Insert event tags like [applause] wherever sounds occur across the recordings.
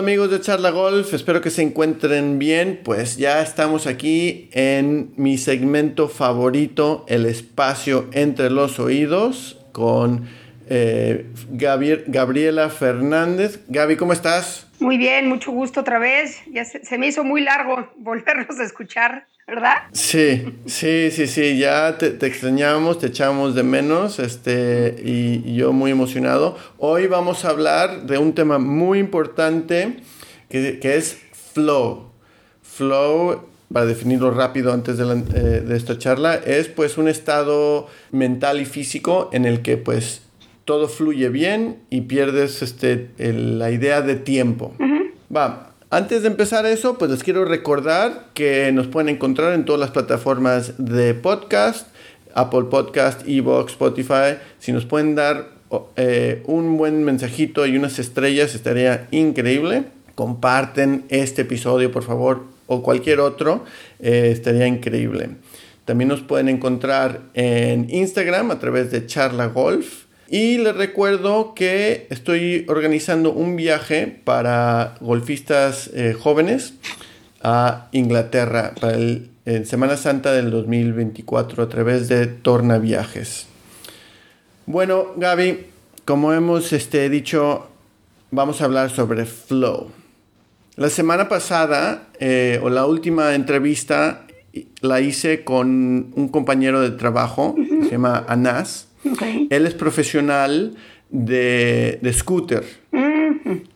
Amigos de Charla Golf, espero que se encuentren bien. Pues ya estamos aquí en mi segmento favorito, el espacio entre los oídos, con eh, Gabriela Fernández. Gaby, ¿cómo estás? Muy bien, mucho gusto otra vez. Ya se, me hizo muy largo volvernos a escuchar. ¿Verdad? Sí, sí, sí, sí, ya te, te, extrañamos, te echamos de menos, este, y, yo muy emocionado. Hoy vamos a hablar de un tema muy importante que, que es flow. Flow, para definirlo rápido antes de, eh, de, esta charla, es pues un estado mental y físico en el que pues todo fluye bien y pierdes este, la idea de tiempo. Va, antes de empezar eso, pues les quiero recordar que nos pueden encontrar en todas las plataformas de podcast, Apple Podcast, Evox, Spotify. Si nos pueden dar eh, un buen mensajito y unas estrellas, estaría increíble. Comparten este episodio, por favor, o cualquier otro, eh, estaría increíble. También nos pueden encontrar en Instagram a través de Charla Golf. Y les recuerdo que estoy organizando un viaje para golfistas eh, jóvenes a Inglaterra para el, Semana Santa del 2024 a través de Torna Viajes. Bueno, Gaby, como hemos este, dicho, vamos a hablar sobre flow. La semana pasada, eh, o la última entrevista, la hice con un compañero de trabajo, se llama Él es profesional de, scooter.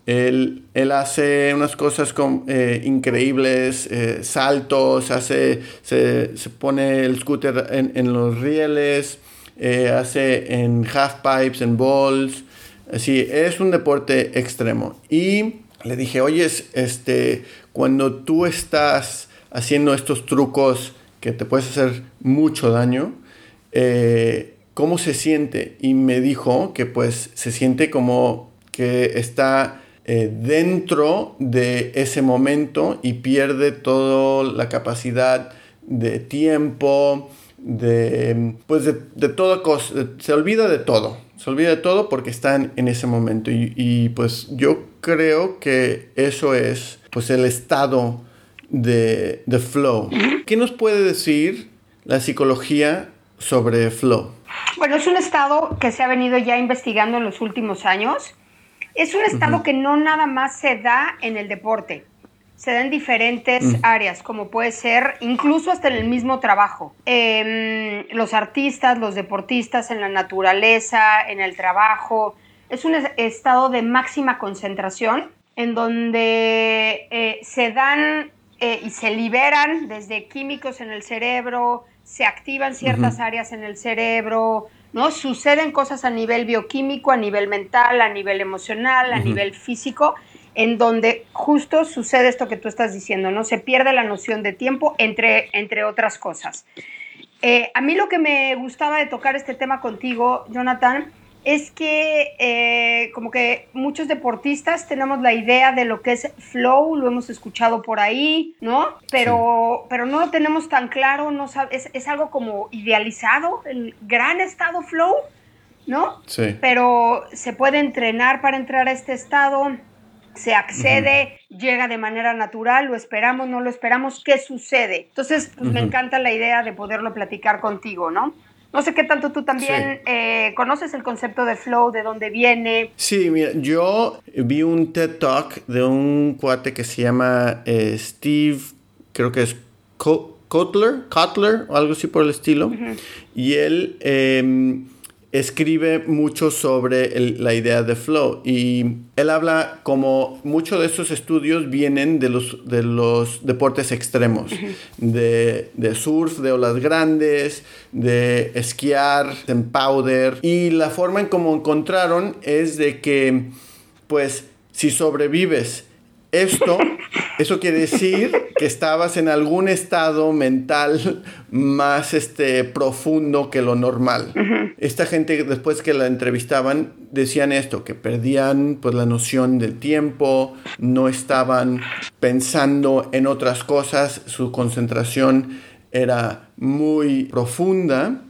él, hace unas cosas eh, increíbles, eh, saltos, hace, se, pone el scooter en, los rieles, eh, hace en half pipes, en balls. Así, es un deporte extremo. Y le dije, oye, este, cuando tú estás haciendo estos trucos que te puedes hacer mucho daño, cómo se siente y me dijo que pues se siente como que está eh, dentro de ese momento y pierde toda la capacidad de tiempo, de pues de, toda cosa, se olvida de todo, se olvida de todo porque están en ese momento y, pues yo creo que eso es pues el estado de, de flow. ¿Qué nos puede decir la psicología sobre flow? Bueno, es un estado que se ha venido ya investigando en los últimos años. Es un estado que no nada más se da en el deporte, se da en diferentes áreas, como puede ser incluso hasta en el mismo trabajo. Em, los artistas, los deportistas, en la naturaleza, en el trabajo. Es un estado de máxima concentración en donde eh, se dan eh, y se liberan desde químicos en el cerebro, se activan ciertas áreas en el cerebro, ¿no? Suceden cosas a nivel bioquímico, a nivel mental, a nivel emocional, a nivel físico, en donde justo sucede esto que tú estás diciendo, ¿no? Se pierde la noción de tiempo, entre, entre otras cosas. Eh, a mí lo que me gustaba de tocar este tema contigo, Jonathan, es que eh, como que muchos deportistas tenemos la idea de lo que es flow, lo hemos escuchado por ahí, ¿no? Pero, pero no lo tenemos tan claro, no es, es, algo como idealizado, el gran estado flow, ¿no? Sí. Pero se puede entrenar para entrar a este estado, se accede, llega de manera natural, lo esperamos, no lo esperamos, ¿qué sucede? Entonces, pues me encanta la idea de poderlo platicar contigo, ¿no? No sé qué tanto tú también eh, conoces el concepto de flow, de dónde viene. Sí, mira, yo vi un TED Talk de un cuate que se llama eh, Steve, creo que es Kotler, Kotler o algo así por el estilo. Y él em, escribe mucho sobre la idea de flow y él habla como muchos de estos estudios vienen de los, de los deportes extremos, de, de, surf, de olas grandes, de esquiar en powder y la forma en cómo encontraron es de que pues si sobrevives esto, eso quiere decir que estabas en algún estado mental más este, profundo que lo normal. Esta gente, después que la entrevistaban, decían esto, que perdían pues, la noción del tiempo, no estaban pensando en otras cosas, su concentración era muy profunda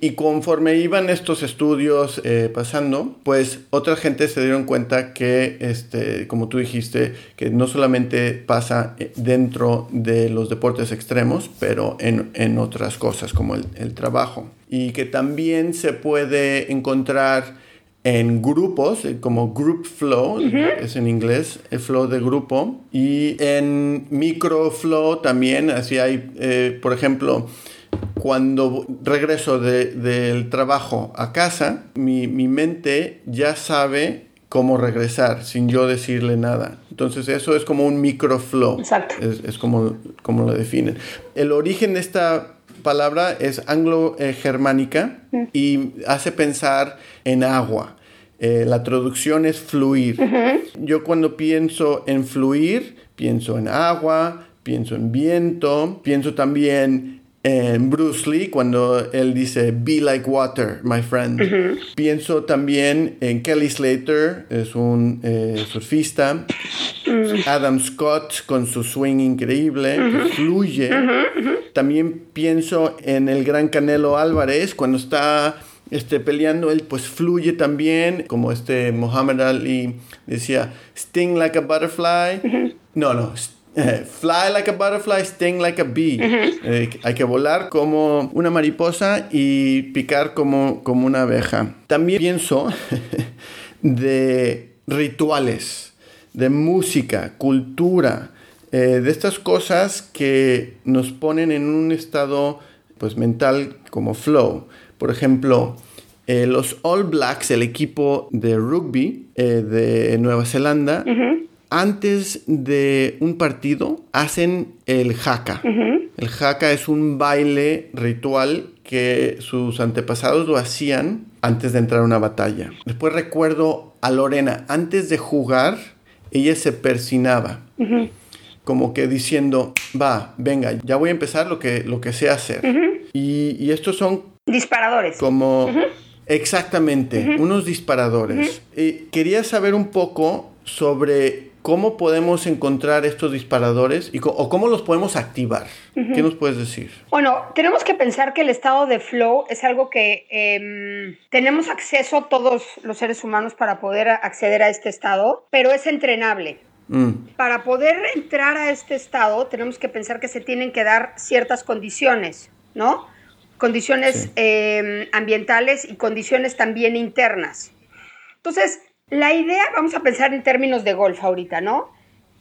y conforme iban estos estudios eh, pasando, pues otra gente se dieron cuenta que, este, como tú dijiste, que no solamente pasa eh, dentro de los deportes extremos, pero en, otras cosas como el trabajo. Y que también se puede encontrar en grupos, eh, como group flow, es en inglés, el flow de grupo, y en micro flow también, así hay, eh, por ejemplo, cuando regreso del trabajo a casa, mi, mente ya sabe cómo regresar sin yo decirle nada. Entonces eso es como un microflow. Exacto. Es, como, como lo definen. El origen de esta palabra es anglo-germánica y hace pensar en agua. Eh, la traducción es fluir. Yo cuando pienso en fluir, pienso en agua, pienso en viento, pienso también en Bruce Lee cuando él dice Be like water, my friend. Pienso también en Kelly Slater, es un eh, surfista. Adam Scott con su swing increíble, fluye. También pienso en el gran Canelo Álvarez cuando está este, peleando, él pues fluye también, como este Muhammad Ali decía, sting like a butterfly. No, no, Fly like a butterfly, sting like a bee. Eh, hay que volar como una mariposa y picar como, como una abeja. También pienso [laughs] de rituales, de música, cultura, eh, de estas cosas que nos ponen en un estado pues, mental como flow. Por ejemplo, eh, los All Blacks, el equipo de rugby de Nueva Zelanda, antes de un partido hacen el haka. El haka es un baile ritual que sus antepasados lo hacían antes de entrar a una batalla. Después recuerdo a Lorena, antes de jugar, ella se persinaba. Como que diciendo, va, venga, ya voy a empezar lo que, lo que sé hacer. y, estos son... Disparadores. Como... Exactamente, unos disparadores. Eh, quería saber un poco sobre ¿Cómo podemos encontrar estos disparadores y, o cómo los podemos activar? ¿Qué nos puedes decir? Bueno, tenemos que pensar que el estado de flow es algo que em, tenemos acceso todos los seres humanos para poder acceder a este estado, pero es entrenable. Mm. Para poder entrar a este estado tenemos que pensar que se tienen que dar ciertas condiciones, ¿no? Condiciones em, ambientales y condiciones también internas. Entonces, la idea, vamos a pensar en términos de golf ahorita, ¿no?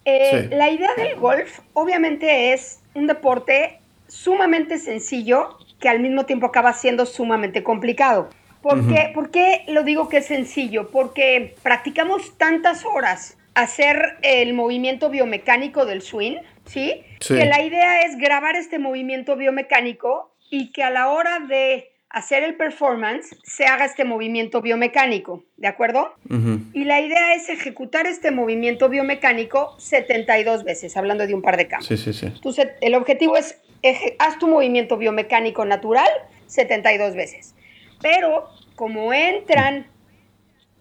Eh, la idea del golf obviamente es un deporte sumamente sencillo que al mismo tiempo acaba siendo sumamente complicado. ¿Por, qué? ¿Por qué lo digo que es sencillo? Porque practicamos tantas horas hacer el movimiento biomecánico del swing, ¿sí? sí. Que la idea es grabar este movimiento biomecánico y que a la hora de hacer el performance, se haga este movimiento biomecánico, ¿de acuerdo? Y la idea es ejecutar este movimiento biomecánico 72 veces, hablando de un par de campos. Sí, sí, sí. Entonces, el objetivo es, haz tu movimiento biomecánico natural 72 veces. Pero como entran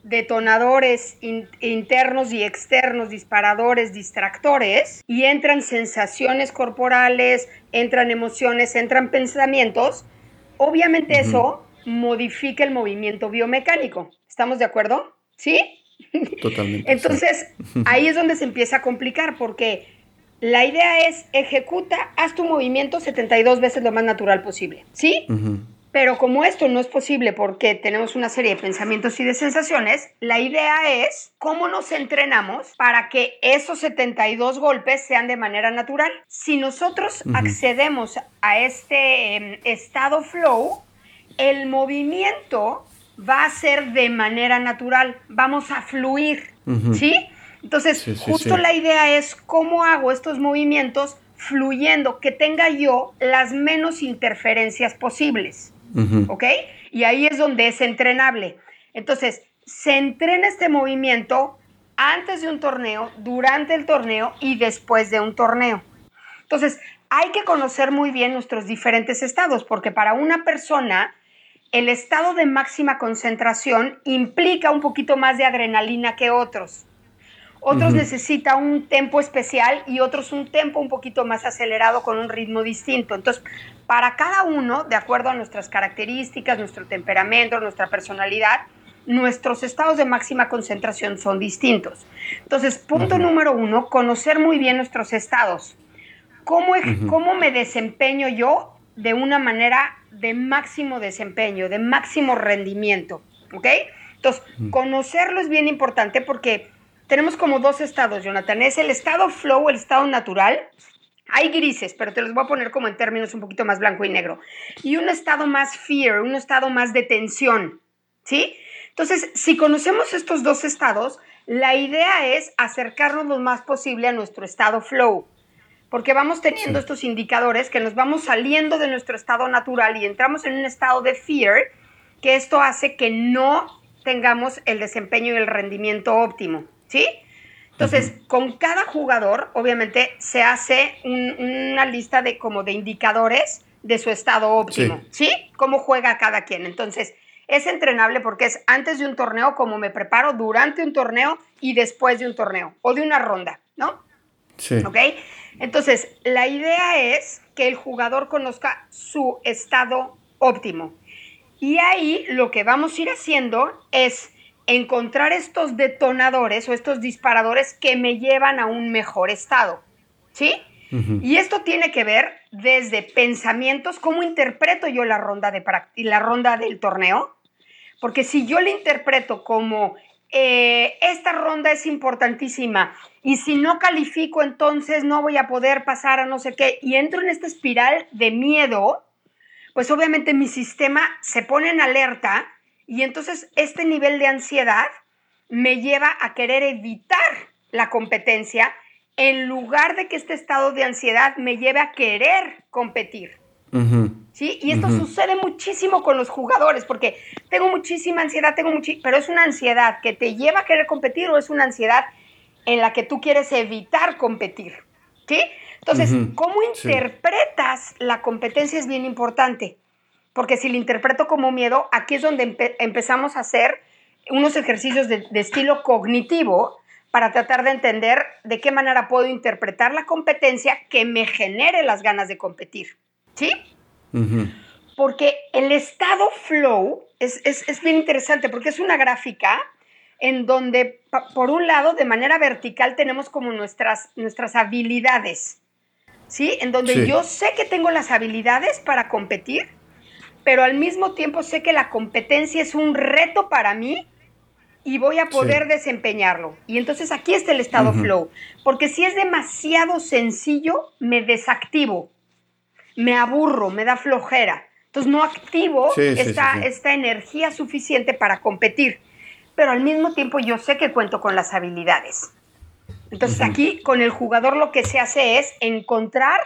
detonadores internos y externos, disparadores, distractores, y entran sensaciones corporales, entran emociones, entran pensamientos, Obviamente eso modifica el movimiento biomecánico. ¿Estamos de acuerdo? ¿Sí? Totalmente. Entonces, [laughs] ahí es donde se empieza a complicar porque la idea es ejecuta, haz tu movimiento 72 veces lo más natural posible. ¿Sí? Pero como esto no es posible porque tenemos una serie de pensamientos y de sensaciones, la idea es cómo nos entrenamos para que esos 72 golpes sean de manera natural. Si nosotros accedemos a este em, estado flow, el movimiento va a ser de manera natural, vamos a fluir, ¿sí? Entonces, justo la idea es cómo hago estos movimientos fluyendo, que tenga yo las menos interferencias posibles, ¿ok? Y ahí es donde es entrenable. Entonces, se entrena este movimiento antes de un torneo, durante el torneo y después de un torneo. Entonces, hay que conocer muy bien nuestros diferentes estados, porque para una persona el estado de máxima concentración implica un poquito más de adrenalina que otros. Otros necesita un tempo especial y otros un tempo un poquito más acelerado con un ritmo distinto. Entonces, para cada uno, de acuerdo a nuestras características, nuestro temperamento, nuestra personalidad, nuestros estados de máxima concentración son distintos. Entonces, punto número uno, conocer muy bien nuestros estados. ¿Cómo, ¿Cómo me desempeño yo de una manera de máximo desempeño, de máximo rendimiento? ¿Ok? Entonces, conocerlo es bien importante porque tenemos como dos estados, Jonathan. Es el estado flow, el estado natural. Hay grises, pero te los voy a poner como en términos un poquito más blanco y negro. Y un estado más fear, un estado más de tensión. ¿Sí? Entonces, si conocemos estos dos estados, la idea es acercarnos lo más posible a nuestro estado flow. Porque vamos teniendo estos indicadores que nos vamos saliendo de nuestro estado natural y entramos en un estado de fear, que esto hace que no tengamos el desempeño y el rendimiento óptimo. ¿Sí? Entonces, con cada jugador, obviamente, se hace una lista de como de indicadores de su estado óptimo, sí. Cómo juega cada quien. Entonces, es entrenable porque es antes de un torneo, como me preparo durante un torneo y después de un torneo o de una ronda, ¿no? Sí. ¿Ok? Entonces, la idea es que el jugador conozca su estado óptimo. Y ahí lo que vamos a ir haciendo es encontrar estos detonadores o estos disparadores que me llevan a un mejor estado. ¿Sí? Y esto tiene que ver desde pensamientos, cómo interpreto yo la ronda, de la ronda del torneo. Porque si yo la interpreto como eh, esta ronda es importantísima y si no califico entonces no voy a poder pasar a no sé qué y entro en esta espiral de miedo, pues obviamente mi sistema se pone en alerta y entonces este nivel de ansiedad me lleva a querer evitar la competencia en lugar de que este estado de ansiedad me lleve a querer competir. ¿Sí? Y esto sucede muchísimo con los jugadores, porque tengo muchísima ansiedad, tengo pero es una ansiedad que te lleva a querer competir o es una ansiedad en la que tú quieres evitar competir. ¿Sí? Entonces, ¿cómo interpretas la competencia es bien importante? Porque si lo interpreto como miedo, aquí es donde empezamos a hacer unos ejercicios de, estilo cognitivo para tratar de entender de qué manera puedo interpretar la competencia que me genere las ganas de competir. ¿Sí? Porque el estado flow es, es, bien interesante porque es una gráfica en donde, por un lado, de manera vertical tenemos como nuestras, nuestras habilidades, ¿sí? En donde yo sé que tengo las habilidades para competir, pero al mismo tiempo sé que la competencia es un reto para mí y voy a poder desempeñarlo. Y entonces aquí está el estado flow, porque si es demasiado sencillo, me desactivo, me aburro, me da flojera. Entonces no activo esta, esta energía suficiente para competir, pero al mismo tiempo yo sé que cuento con las habilidades. Entonces aquí con el jugador lo que se hace es encontrar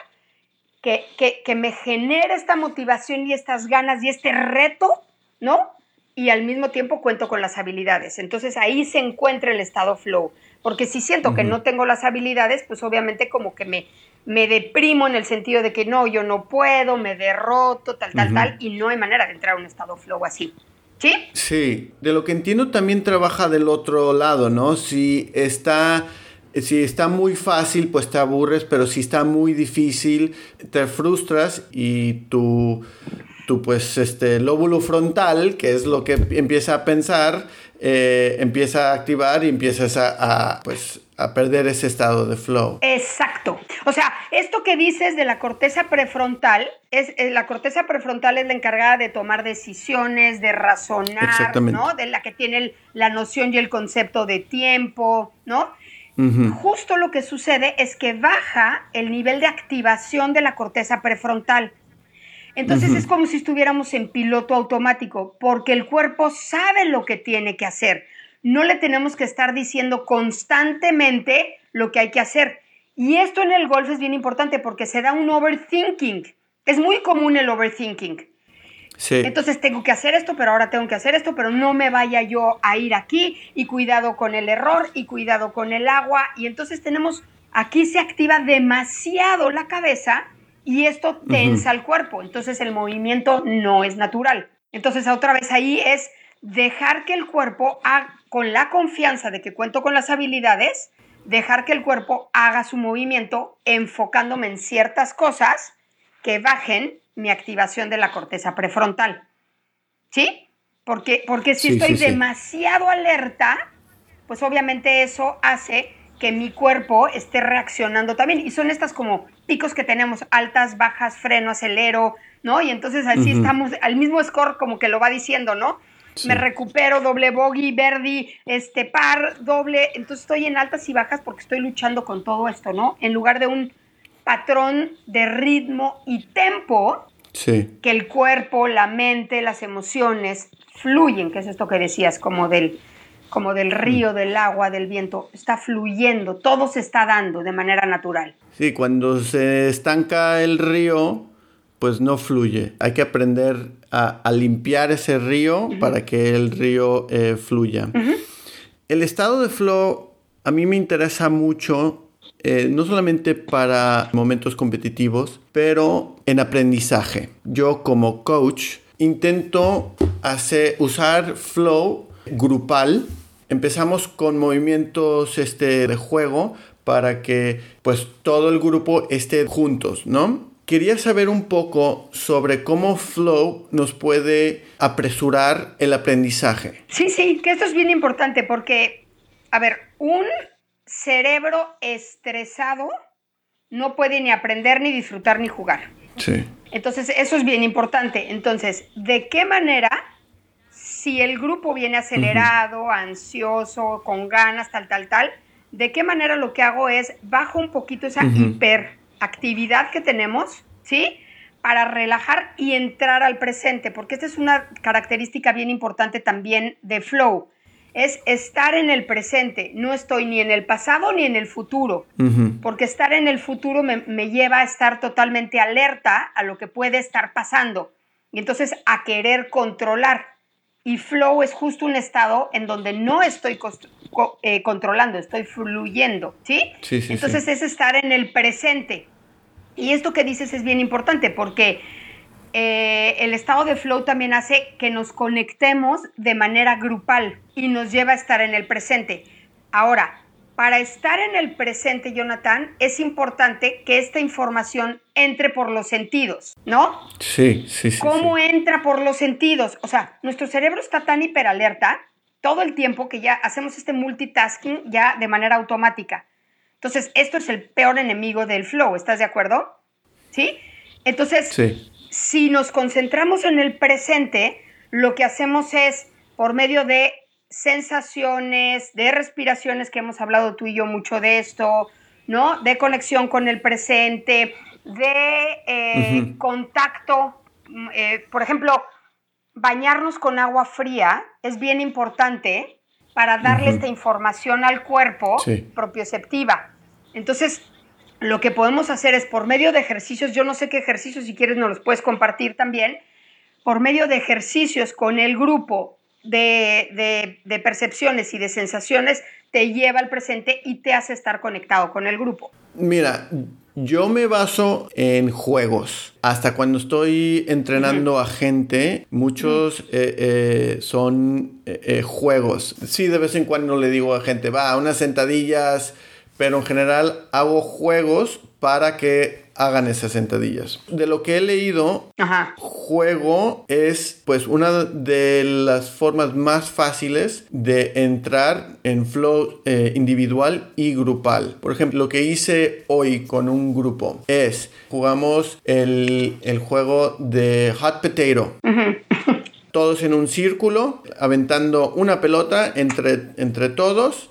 que, me genere esta motivación y estas ganas y este reto, ¿no? Y al mismo tiempo cuento con las habilidades. Entonces ahí se encuentra el estado flow. Porque si siento que no tengo las habilidades, pues obviamente como que me, me deprimo en el sentido de que no, yo no puedo, me derroto, tal, tal, tal, y no hay manera de entrar a un estado flow así. ¿Sí? Sí, de lo que entiendo también trabaja del otro lado, ¿no? Si está si está muy fácil, pues te aburres, pero si está muy difícil, te frustras y tu, tu pues, este, lóbulo frontal, que es lo que empieza a pensar, eh, empieza a activar y empiezas a, pues, a perder ese estado de flow. Exacto. O sea, esto que dices de la corteza prefrontal, es, eh, la corteza prefrontal es la encargada de tomar decisiones, de razonar, ¿no? De la que tiene la noción y el concepto de tiempo, ¿no? Justo lo que sucede es que baja el nivel de activación de la corteza prefrontal. Entonces es como si estuviéramos en piloto automático, porque el cuerpo sabe lo que tiene que hacer. No le tenemos que estar diciendo constantemente lo que hay que hacer. Y esto en el golf es bien importante porque se da un overthinking. Es muy común el overthinking. Entonces tengo que hacer esto, pero ahora tengo que hacer esto, pero no me vaya yo a ir aquí y cuidado con el error y cuidado con el agua. Y entonces tenemos, aquí se activa demasiado la cabeza y esto tensa el cuerpo. Entonces el movimiento no es natural. Entonces otra vez ahí es dejar que el cuerpo, con la confianza de que cuento con las habilidades, dejar que el cuerpo haga su movimiento enfocándome en ciertas cosas que bajen mi activación de la corteza prefrontal. ¿Sí? Porque, porque si estoy demasiado alerta, pues obviamente eso hace que mi cuerpo esté reaccionando también. Y son estas como picos que tenemos, altas, bajas, freno, acelero, ¿no? Y entonces así estamos, al mismo score como que lo va diciendo, ¿no? Me recupero, doble bogey, verdi, este par, doble. Entonces estoy en altas y bajas porque estoy luchando con todo esto, ¿no? En lugar de un patrón de ritmo y tempo, que el cuerpo, la mente, las emociones fluyen, que es esto que decías, como del, como del río, mm. del agua, del viento, está fluyendo, todo se está dando de manera natural. Sí, cuando se estanca el río, pues no fluye. Hay que aprender a, limpiar ese río para que el río eh, fluya. El estado de flow a mí me interesa mucho, eh, no solamente para momentos competitivos, pero en aprendizaje. Yo como coach intento hacer, usar flow grupal. Empezamos con movimientos este, de juego para que pues todo el grupo esté juntos, ¿no? Quería saber un poco sobre cómo Flow nos puede apresurar el aprendizaje. Sí, sí, que esto es bien importante porque, a ver, un cerebro estresado no puede ni aprender, ni disfrutar, ni jugar. Sí. Entonces, eso es bien importante. Entonces, ¿de qué manera, si el grupo viene acelerado, ansioso, con ganas, tal, tal, tal, de qué manera lo que hago es bajo un poquito esa hiper actividad que tenemos, ¿sí? Para relajar y entrar al presente, porque esta es una característica bien importante también de flow. Es estar en el presente, no estoy ni en el pasado ni en el futuro, porque estar en el futuro me, me lleva a estar totalmente alerta a lo que puede estar pasando y entonces a querer controlar. Y flow es justo un estado en donde no estoy eh, controlando, estoy fluyendo, ¿sí? sí, sí Entonces es estar en el presente. Y esto que dices es bien importante porque eh, el estado de flow también hace que nos conectemos de manera grupal y nos lleva a estar en el presente. Ahora, para estar en el presente, Jonathan, es importante que esta información entre por los sentidos, ¿no? Sí, sí, sí. ¿Cómo entra por los sentidos? O sea, nuestro cerebro está tan hiperalerta todo el tiempo que ya hacemos este multitasking ya de manera automática. Entonces, esto es el peor enemigo del flow, ¿estás de acuerdo? ¿Sí? Entonces, si nos concentramos en el presente, lo que hacemos es, por medio de sensaciones, de respiraciones, que hemos hablado tú y yo mucho de esto, ¿no? De conexión con el presente, de eh, contacto, mm, eh, por ejemplo, bañarnos con agua fría es bien importante para darle esta información al cuerpo propioceptiva. Entonces, lo que podemos hacer es por medio de ejercicios, yo no sé qué ejercicios, si quieres nos los puedes compartir también, por medio de ejercicios con el grupo de, percepciones y de sensaciones, te lleva al presente y te hace estar conectado con el grupo. Mira, yo me baso en juegos. Hasta cuando estoy entrenando a gente, muchos eh, eh, son eh, juegos. Sí, de vez en cuando le digo a gente, va, unas sentadillas pero en general hago juegos para que hagan esas sentadillas. De lo que he leído, juego es pues una de las formas más fáciles de entrar en flow eh, individual y grupal. Por ejemplo, lo que hice hoy con un grupo es jugamos el, juego de hot potato. Todos en un círculo, aventando una pelota entre, entre todos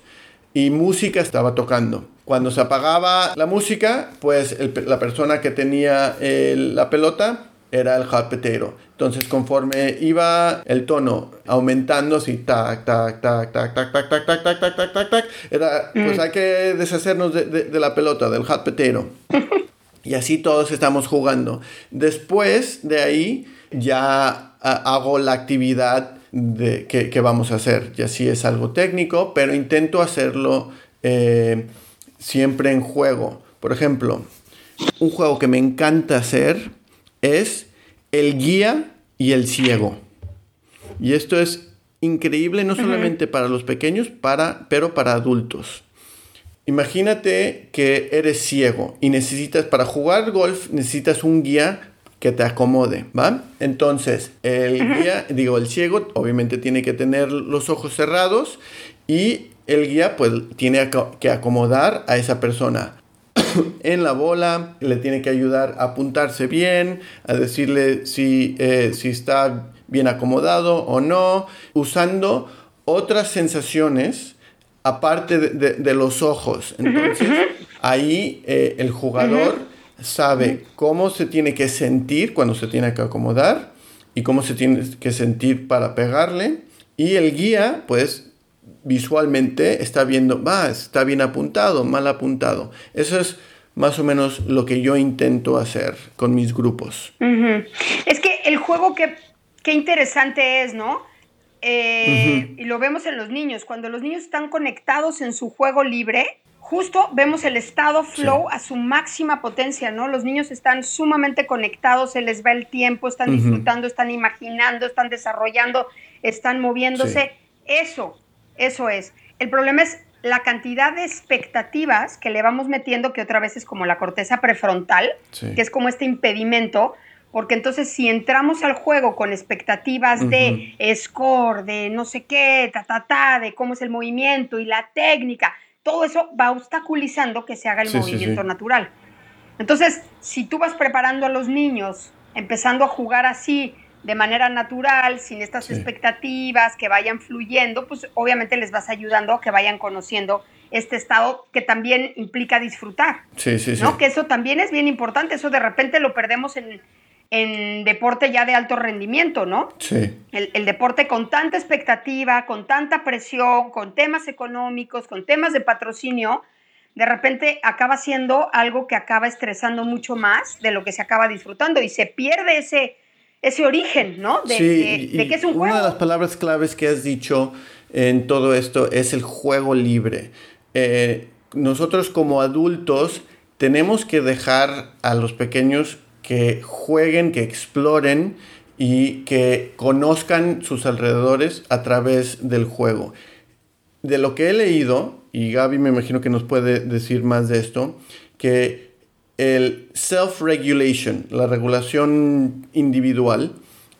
y música estaba tocando. Cuando se apagaba la música, pues la persona que tenía la pelota era el potato. Entonces, conforme iba el tono aumentando, así, tac, tac, tac, tac, tac, tac, tac, tac, tac, tac, tac, tac, tac, era, pues hay que deshacernos de, de, la pelota, del potato. y así todos estamos jugando. Después de ahí, ya hago la actividad de, que, vamos a hacer. Y así es algo técnico, pero intento hacerlo eh, siempre en juego. Por ejemplo, un juego que me encanta hacer es el guía y el ciego. Y esto es increíble no solamente para los pequeños, para, pero para adultos. imagínate que eres ciego y necesitas, para jugar golf, necesitas un guía que te acomode, ¿va? Entonces, el guía, digo, el ciego obviamente tiene que tener los ojos cerrados y el guía pues tiene que acomodar a esa persona [coughs] en la bola, le tiene que ayudar a apuntarse bien, a decirle si, eh, si está bien acomodado o no, usando otras sensaciones aparte de, los ojos. Entonces, ahí eh, el jugador sabe cómo se tiene que sentir cuando se tiene que acomodar y cómo se tiene que sentir para pegarle. Y el guía, pues, visualmente está viendo, va, está bien apuntado, mal apuntado. Eso es más o menos lo que yo intento hacer con mis grupos. Es que el juego, que, qué interesante es, ¿no? Eh, y lo vemos en los niños. Cuando los niños están conectados en su juego libre, justo vemos el estado flow a su máxima potencia, ¿no? Los niños están sumamente conectados, se les va el tiempo, están disfrutando, están imaginando, están desarrollando, están moviéndose. Eso, eso es. El problema es la cantidad de expectativas que le vamos metiendo, que otra vez es como la corteza prefrontal, que es como este impedimento, porque entonces si entramos al juego con expectativas de score, de no sé qué, ta, ta, ta, de cómo es el movimiento y la técnica, todo eso va obstaculizando que se haga el movimiento natural. Entonces, si tú vas preparando a los niños, empezando a jugar así, de manera natural, sin estas expectativas, que vayan fluyendo, pues obviamente les vas ayudando a que vayan conociendo este estado que también implica disfrutar. Sí, sí, ¿no? Que eso también es bien importante, eso de repente lo perdemos en, deporte ya de alto rendimiento, ¿no? Sí. El, el, deporte con tanta expectativa, con tanta presión, con temas económicos, con temas de patrocinio, de repente acaba siendo algo que acaba estresando mucho más de lo que se acaba disfrutando y se pierde ese ese origen, ¿no? De, sí, de, que es un juego. Una de las palabras claves que has dicho en todo esto es el juego libre. Eh, nosotros como adultos tenemos que dejar a los pequeños que jueguen, que exploren y que conozcan sus alrededores a través del juego. De lo que he leído, y Gaby me imagino que nos puede decir más de esto, que el self-regulation, la regulación individual,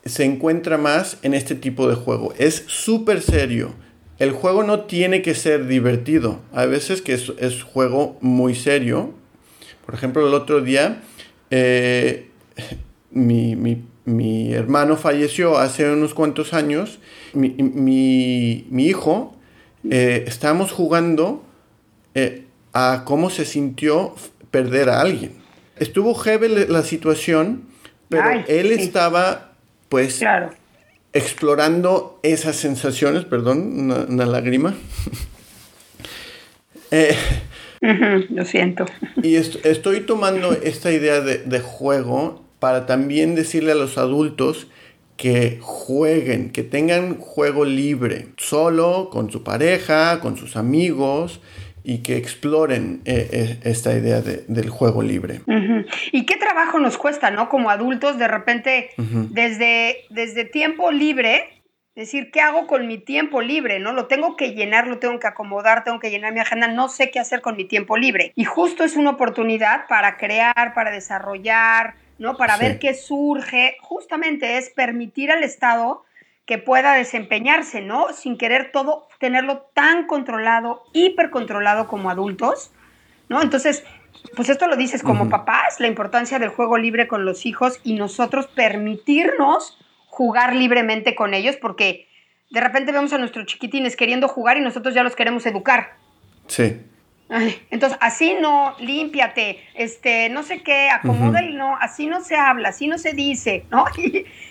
se encuentra más en este tipo de juego. Es súper serio. El juego no tiene que ser divertido. Hay veces que es, juego muy serio. Por ejemplo, el otro día eh, mi, hermano falleció hace unos cuantos años. Mi, hijo, eh, estábamos jugando eh, a cómo se sintió perder a alguien. Estuvo heavy la situación, pero él estaba, pues, explorando esas sensaciones, perdón, una, lágrima. [laughs] Eh, lo siento. Y estoy tomando esta idea de, de juego para también decirle a los adultos que jueguen, que tengan juego libre, solo, con su pareja, con sus amigos, y que exploren eh, eh, esta idea del juego libre. Y qué trabajo nos cuesta, ¿no? Como adultos, de repente, desde, desde tiempo libre, decir, ¿qué hago con mi tiempo libre? ¿No? Lo tengo que llenar, lo tengo que acomodar, tengo que llenar mi agenda, no sé qué hacer con mi tiempo libre. Y justo es una oportunidad para crear, para desarrollar, ¿no? Para ver qué surge. Justamente es permitir al Estado que pueda desempeñarse, ¿no? Sin querer todo tenerlo tan controlado, hipercontrolado como adultos, ¿no? Entonces, pues esto lo dices como papás, la importancia del juego libre con los hijos y nosotros permitirnos jugar libremente con ellos, porque de repente vemos a nuestros chiquitines queriendo jugar y nosotros ya los queremos educar. Sí entonces, así no, límpiate, este, no sé qué, acomoda y no, así no se habla, así no se dice, ¿no? [laughs]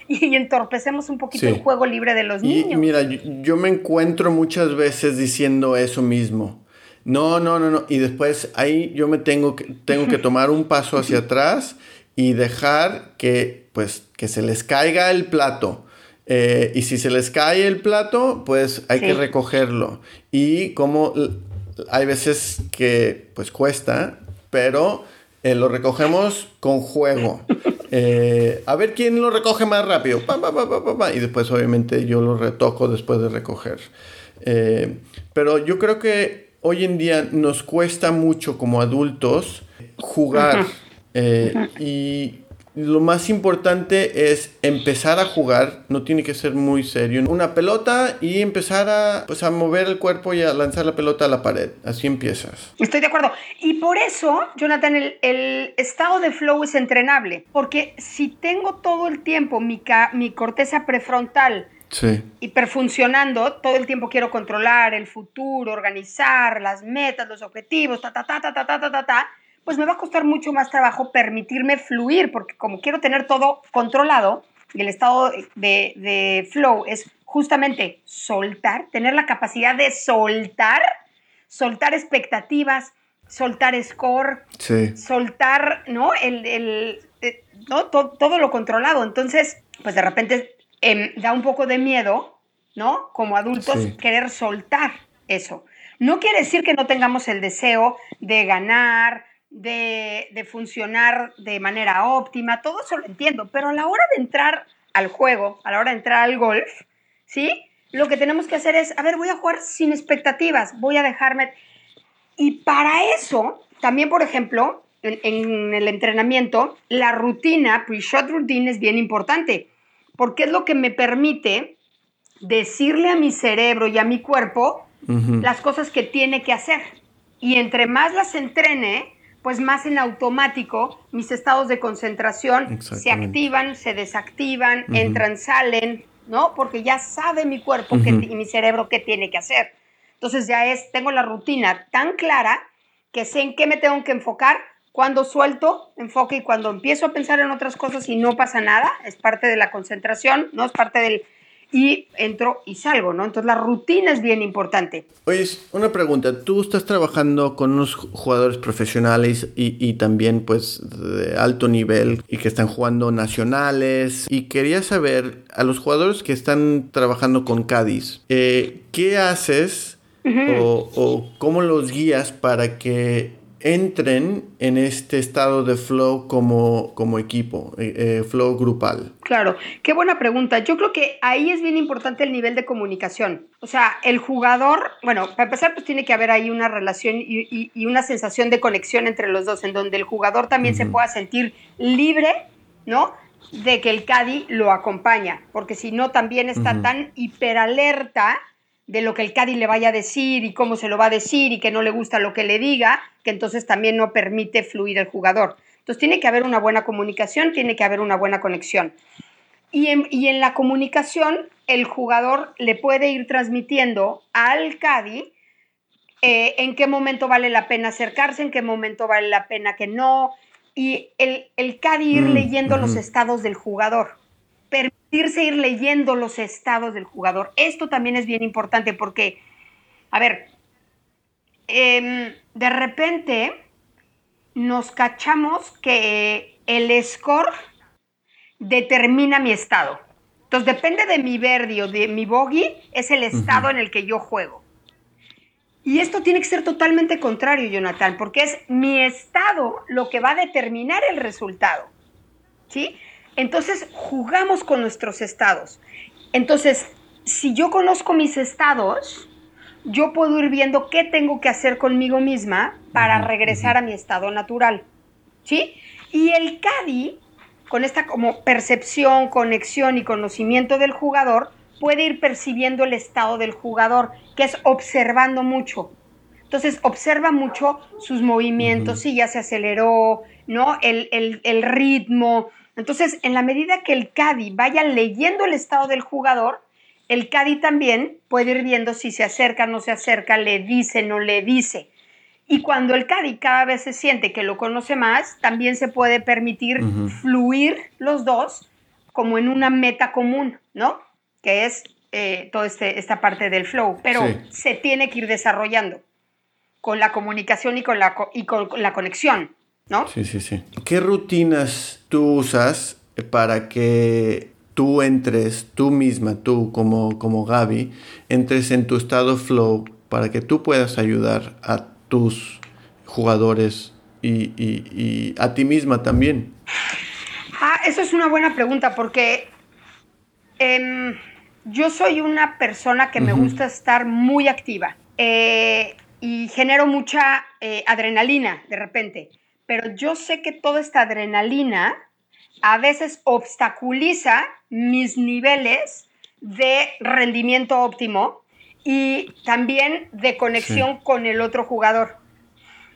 Y, entorpecemos un poquito el juego libre de los niños. Mira, yo, me encuentro muchas veces diciendo eso mismo. No, no, no, no. Y después ahí yo me tengo que, tengo que [laughs] tomar un paso hacia atrás y dejar que, pues, que se les caiga el plato. Eh, y si se les cae el plato, pues hay que recogerlo. Y como hay veces que pues cuesta, pero eh, lo recogemos con juego. [laughs] Eh, a ver quién lo recoge más rápido. y después obviamente yo lo retoco después de recoger. Pero yo creo que hoy en día nos cuesta mucho como adultos jugar. Eh, y lo más importante es empezar a jugar, no tiene que ser muy serio. Una pelota y empezar a, pues, a mover el cuerpo y a lanzar la pelota a la pared. Así empiezas. Estoy de acuerdo. Y por eso, Jonathan, el, el estado de flow es entrenable. Porque si tengo todo el tiempo mi, mi corteza prefrontal sí. hiperfuncionando, todo el tiempo quiero controlar el futuro, organizar las metas, los objetivos, ta, ta, ta, ta, ta, ta, ta, ta, ta pues me va a costar mucho más trabajo permitirme fluir, porque como quiero tener todo controlado, y el estado de, flow es justamente soltar, tener la capacidad de soltar, soltar expectativas, soltar score, soltar, ¿no? El, eh, Todo, lo controlado. Entonces, pues de repente em, da un poco de miedo, ¿no? Como adultos, querer soltar eso. No quiere decir que no tengamos el deseo de ganar, de, funcionar de manera óptima, todo eso lo entiendo, pero a la hora de entrar al juego, a la hora de entrar al golf, ¿sí? Lo que tenemos que hacer es, a ver, voy a jugar sin expectativas, voy a dejarme... Y para eso, también, por ejemplo, en, el entrenamiento, la rutina, pre-shot routine, es bien importante, porque es lo que me permite decirle a mi cerebro y a mi cuerpo las cosas que tiene que hacer. Y entre más las entrene, pues más en automático mis estados de concentración se activan, se desactivan, entran, salen, ¿no? Porque ya sabe mi cuerpo y mi cerebro qué tiene que hacer. Entonces ya es, tengo la rutina tan clara que sé en qué me tengo que enfocar, cuando suelto enfoque y cuando empiezo a pensar en otras cosas y no pasa nada, es parte de la concentración, no es parte del, y entro y salgo, ¿no? Entonces la rutina es bien importante. Oye, una pregunta, tú estás trabajando con unos jugadores profesionales y, también pues de alto nivel y que están jugando nacionales y quería saber a los jugadores que están trabajando con Cádiz, eh, ¿qué haces o, o cómo los guías para que entren en este estado de flow como, como equipo, eh, eh, flow grupal? Claro, qué buena pregunta. Yo creo que ahí es bien importante el nivel de comunicación. O sea, el jugador, bueno, para empezar, pues tiene que haber ahí una relación y, una sensación de conexión entre los dos, en donde el jugador también se pueda sentir libre, ¿no? De que el Cadi lo acompaña, porque si no, también está tan hiperalerta de lo que el Cádiz le vaya a decir y cómo se lo va a decir y que no le gusta lo que le diga, que entonces también no permite fluir el jugador. Entonces tiene que haber una buena comunicación, tiene que haber una buena conexión. Y en, la comunicación el jugador le puede ir transmitiendo al Cádiz eh, en qué momento vale la pena acercarse, en qué momento vale la pena que no, y el, el ir mm, leyendo los estados del jugador permitirse ir leyendo los estados del jugador. Esto también es bien importante porque, a ver, em, de repente nos cachamos que el score determina mi estado. Entonces, depende de mi verde o de mi bogey, es el estado en el que yo juego. Y esto tiene que ser totalmente contrario, Jonathan, porque es mi estado lo que va a determinar el resultado. ¿Sí? Entonces jugamos con nuestros estados. Entonces, si yo conozco mis estados, yo puedo ir viendo qué tengo que hacer conmigo misma para regresar a mi estado natural. ¿Sí? Y el CADI, con esta como percepción, conexión y conocimiento del jugador, puede ir percibiendo el estado del jugador, que es observando mucho. Entonces observa mucho sus movimientos, si ya se aceleró, ¿no? El, el, el ritmo, entonces, en la medida que el Cadi vaya leyendo el estado del jugador, el Cadi también puede ir viendo si se acerca, no se acerca, le dice, no le dice. Y cuando el Cadi cada vez se siente que lo conoce más, también se puede permitir fluir los dos como en una meta común, ¿no? Que es eh, toda este, esta parte del flow. Pero se tiene que ir desarrollando con la comunicación y con la, y con la conexión. ¿No? Sí, sí, sí. ¿Qué rutinas tú usas para que tú entres, tú misma, tú como, como Gaby, entres en tu estado flow para que tú puedas ayudar a tus jugadores y, a ti misma también? Ah, eso es una buena pregunta porque em, yo soy una persona que me gusta estar muy activa. Eh, y genero mucha eh, adrenalina de repente. Pero yo sé que toda esta adrenalina a veces obstaculiza mis niveles de rendimiento óptimo y también de conexión con el otro jugador.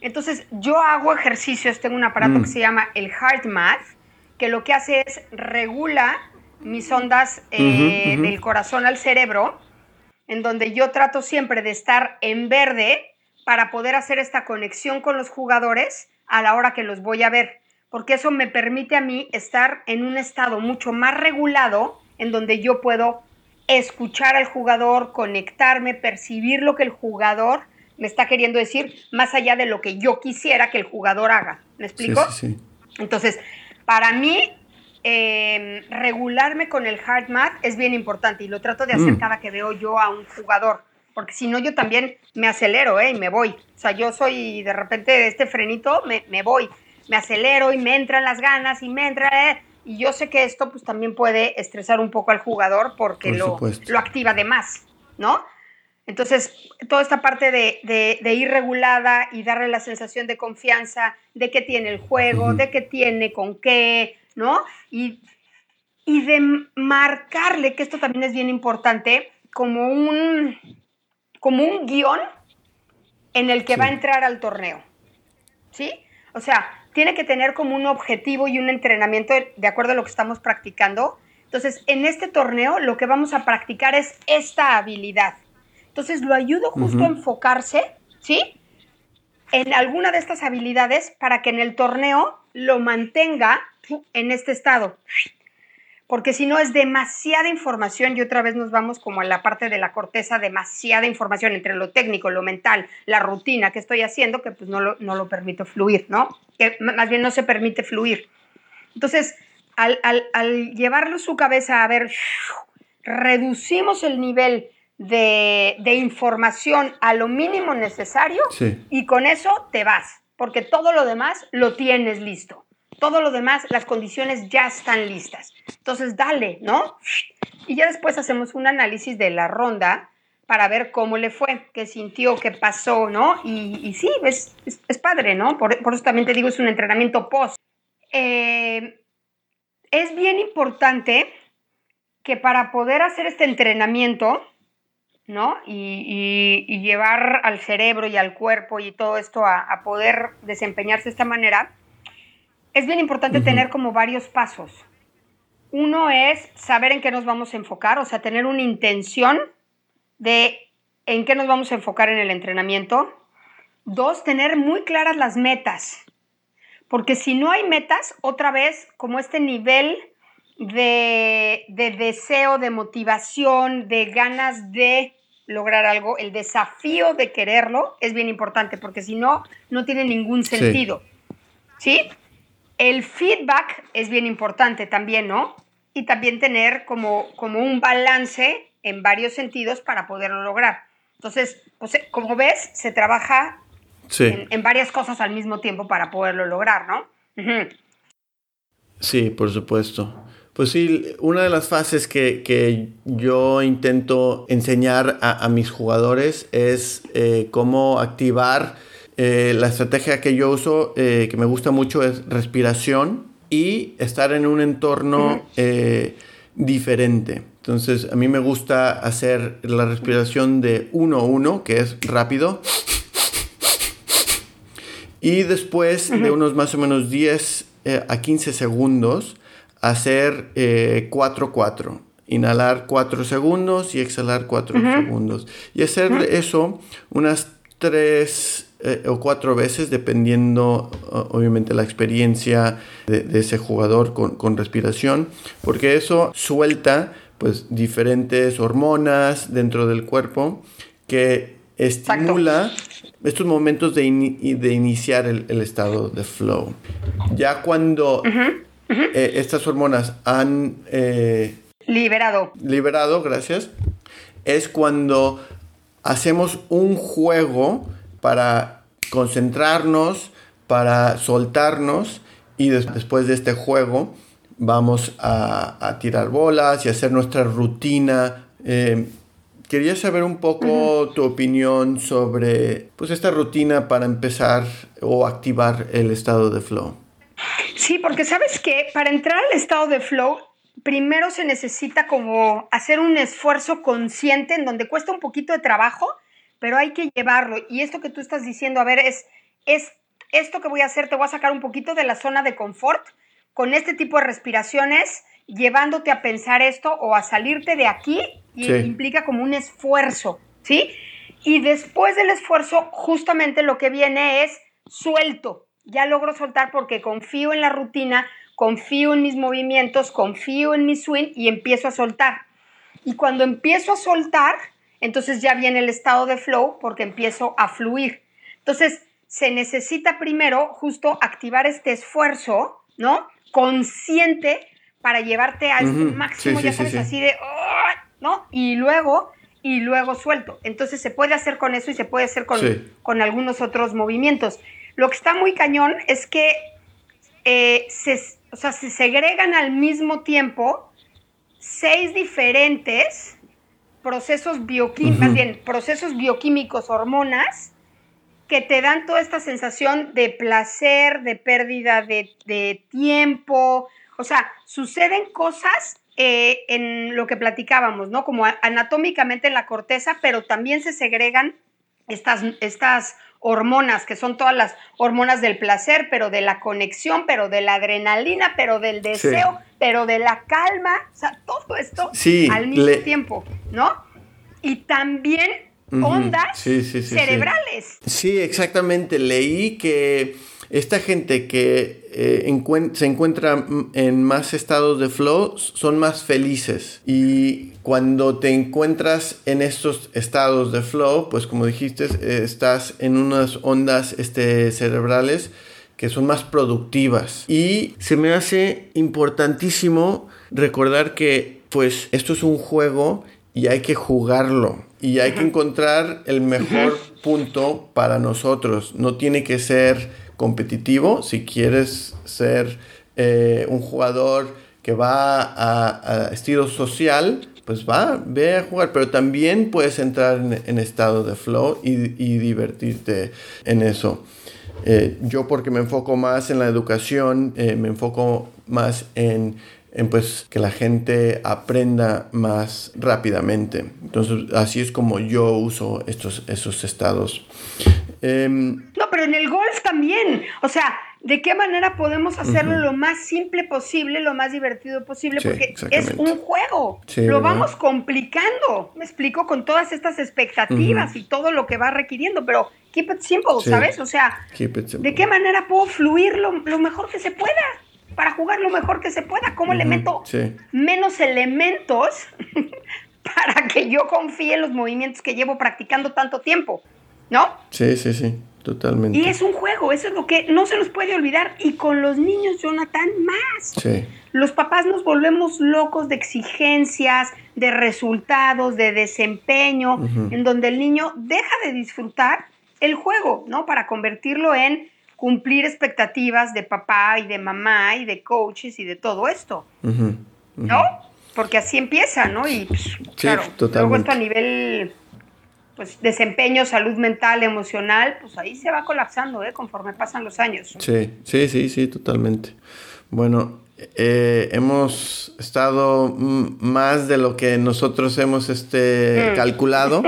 Entonces, yo hago ejercicios, tengo un aparato mm. que se llama el Heart Math, que lo que hace es regula mis ondas eh, del corazón al cerebro, en donde yo trato siempre de estar en verde para poder hacer esta conexión con los jugadores a la hora que los voy a ver, porque eso me permite a mí estar en un estado mucho más regulado, en donde yo puedo escuchar al jugador, conectarme, percibir lo que el jugador me está queriendo decir, más allá de lo que yo quisiera que el jugador haga. ¿Me explico? Sí, sí, Entonces, para mí, em, regularme con el hard math es bien importante y lo trato de hacer mm. cada que veo yo a un jugador, porque si no yo también me acelero ¿eh? y me voy. O sea, yo soy de repente este frenito, me, me voy, me acelero y me entran las ganas y me entra... Eh, y yo sé que esto pues también puede estresar un poco al jugador porque lo, lo, activa de más, ¿no? Entonces, toda esta parte de, ir regulada y darle la sensación de confianza de que tiene el juego, de que tiene con qué, ¿no? Y, y de marcarle, que esto también es bien importante, como un, como un guion en el que va a entrar al torneo, ¿sí? O sea, tiene que tener como un objetivo y un entrenamiento de acuerdo a lo que estamos practicando. Entonces, en este torneo lo que vamos a practicar es esta habilidad. Entonces, lo ayudo justo a enfocarse, ¿sí? En alguna de estas habilidades para que en el torneo lo mantenga en este estado porque si no es demasiada información y otra vez nos vamos como a la parte de la corteza, demasiada información entre lo técnico, lo mental, la rutina que estoy haciendo, que pues no lo, no lo permito fluir, ¿no? Que más bien no se permite fluir. Entonces, al, al, al llevarlo su cabeza a ver, reducimos el nivel de, de información a lo mínimo necesario y con eso te vas, porque todo lo demás lo tienes listo. Todo lo demás, las condiciones ya están listas. Entonces, dale, ¿no? Y ya después hacemos un análisis de la ronda para ver cómo le fue, qué sintió, qué pasó, ¿no? Y, sí, es, es, padre, ¿no? Por, eso también te digo, es un entrenamiento post. Eh, es bien importante que para poder hacer este entrenamiento, ¿no? Y, llevar al cerebro y al cuerpo y todo esto a, a poder desempeñarse de esta manera, es bien importante tener como varios pasos. Uno es saber en qué nos vamos a enfocar, o sea, tener una intención de en qué nos vamos a enfocar en el entrenamiento. Dos, tener muy claras las metas, porque si no hay metas, otra vez, como este nivel de, de deseo, de motivación, de ganas de lograr algo, el desafío de quererlo es bien importante, porque si no, no tiene ningún sentido. ¿Sí? El feedback es bien importante también, ¿no? Y también tener como, como un balance en varios sentidos para poderlo lograr. Entonces, pues, eh, como ves, se trabaja en, varias cosas al mismo tiempo para poderlo lograr, ¿no? Sí, por supuesto. Pues sí, una de las fases que, yo intento enseñar a, mis jugadores es eh, cómo activar eh, la estrategia que yo uso, eh, que me gusta mucho, es respiración y estar en un entorno eh, diferente. Entonces, a mí me gusta hacer la respiración de 1-1, que es rápido. Y después de unos más o menos 10 a 15 segundos, hacer 4-4. Inhalar 4 segundos y exhalar 4 segundos. Y hacer eso unas 3 eh, o cuatro veces, dependiendo obviamente la experiencia de, ese jugador con, respiración, porque eso suelta pues diferentes hormonas dentro del cuerpo que estimula estos momentos de, de iniciar el, estado de flow. Ya cuando eh, estas hormonas han... Eh, liberado. Liberado, gracias. Es cuando hacemos un juego para concentrarnos, para soltarnos y después de este juego vamos a, tirar bolas y hacer nuestra rutina. Eh, quería saber un poco tu opinión sobre pues esta rutina para empezar o activar el estado de flow. Sí, porque sabes que para entrar al estado de flow, primero se necesita como hacer un esfuerzo consciente en donde cuesta un poquito de trabajo, pero hay que llevarlo. Y esto que tú estás diciendo, a ver, es, es esto que voy a hacer, te voy a sacar un poquito de la zona de confort con este tipo de respiraciones, llevándote a pensar esto o a salirte de aquí, y implica como un esfuerzo, ¿sí? Y después del esfuerzo, justamente lo que viene es suelto. Ya logro soltar porque confío en la rutina, confío en mis movimientos, confío en mi swing y empiezo a soltar. Y cuando empiezo a soltar, entonces ya viene el estado de flow porque empiezo a fluir. Entonces, se necesita primero justo activar este esfuerzo, ¿no? Consciente para llevarte a este máximo, ya sabes, así de, ¿no? Y luego, y luego suelto. Entonces se puede hacer con eso y se puede hacer con, con algunos otros movimientos. Lo que está muy cañón es que eh, se, o sea, se segregan al mismo tiempo seis diferentes procesos bioquímicos, bien, procesos bioquímicos, hormonas, que te dan toda esta sensación de placer, de pérdida de, tiempo. O sea, suceden cosas eh, en lo que platicábamos, ¿no? Como anatómicamente en la corteza, pero también se segregan estas, estas hormonas, que son todas las hormonas del placer, pero de la conexión, pero de la adrenalina, pero del deseo, pero de la calma, o sea, todo esto al mismo tiempo, ¿no? Y también ondas cerebrales. Sí, exactamente. Leí que esta gente que eh, se encuentra en más estados de flow son más felices. Y cuando te encuentras en estos estados de flow, pues como dijiste, eh, estás en unas ondas este, cerebrales que son más productivas. Y se me hace importantísimo recordar que pues esto es un juego y hay que jugarlo y hay que encontrar el mejor [laughs] punto para nosotros. No tiene que ser competitivo si quieres ser eh, un jugador que va a, estilo social, pues va, ve a jugar, pero también puedes entrar en, estado de flow y, divertirte en eso. Eh, yo porque me enfoco más en la educación, eh, me enfoco más en en pues que la gente aprenda más rápidamente. Entonces, así es como yo uso estos, esos estados. Em, no, pero en el golf también. O sea, ¿de qué manera podemos hacerlo lo más simple posible, lo más divertido posible? Porque es un juego. lo vamos complicando. Me explico con todas estas expectativas y todo lo que va requiriendo, pero keep it simple, ¿sabes? O sea, ¿de qué manera puedo fluir lo mejor que se pueda? para jugar lo mejor que se pueda. ¿Cómo le meto menos elementos [laughs] para que yo confíe en los movimientos que llevo practicando tanto tiempo? ¿No? Sí, sí, sí, totalmente. Y es un juego, eso es lo que no se nos puede olvidar. Y con los niños, Jonathan, más. Sí. Los papás nos volvemos locos de exigencias, de resultados, de desempeño, en donde el niño deja de disfrutar el juego, ¿no? Para convertirlo en cumplir expectativas de papá y de mamá y de coaches y de todo esto. ¿No? Porque así empieza, ¿no? Y pues, claro, luego esto a nivel pues desempeño, salud mental, emocional, pues ahí se va colapsando, ¿eh? Conforme pasan los años. Sí, sí, sí, sí, totalmente. Bueno, eh, hemos estado más de lo que nosotros hemos este, mm. calculado,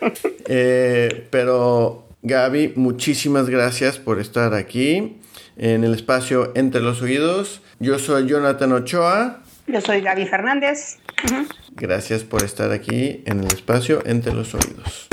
[laughs] eh, pero Gaby, muchísimas gracias por estar aquí en el espacio Entre los Oídos. Yo soy Jonathan Ochoa. Yo soy Gaby Fernández. Gracias por estar aquí en el espacio Entre los Oídos.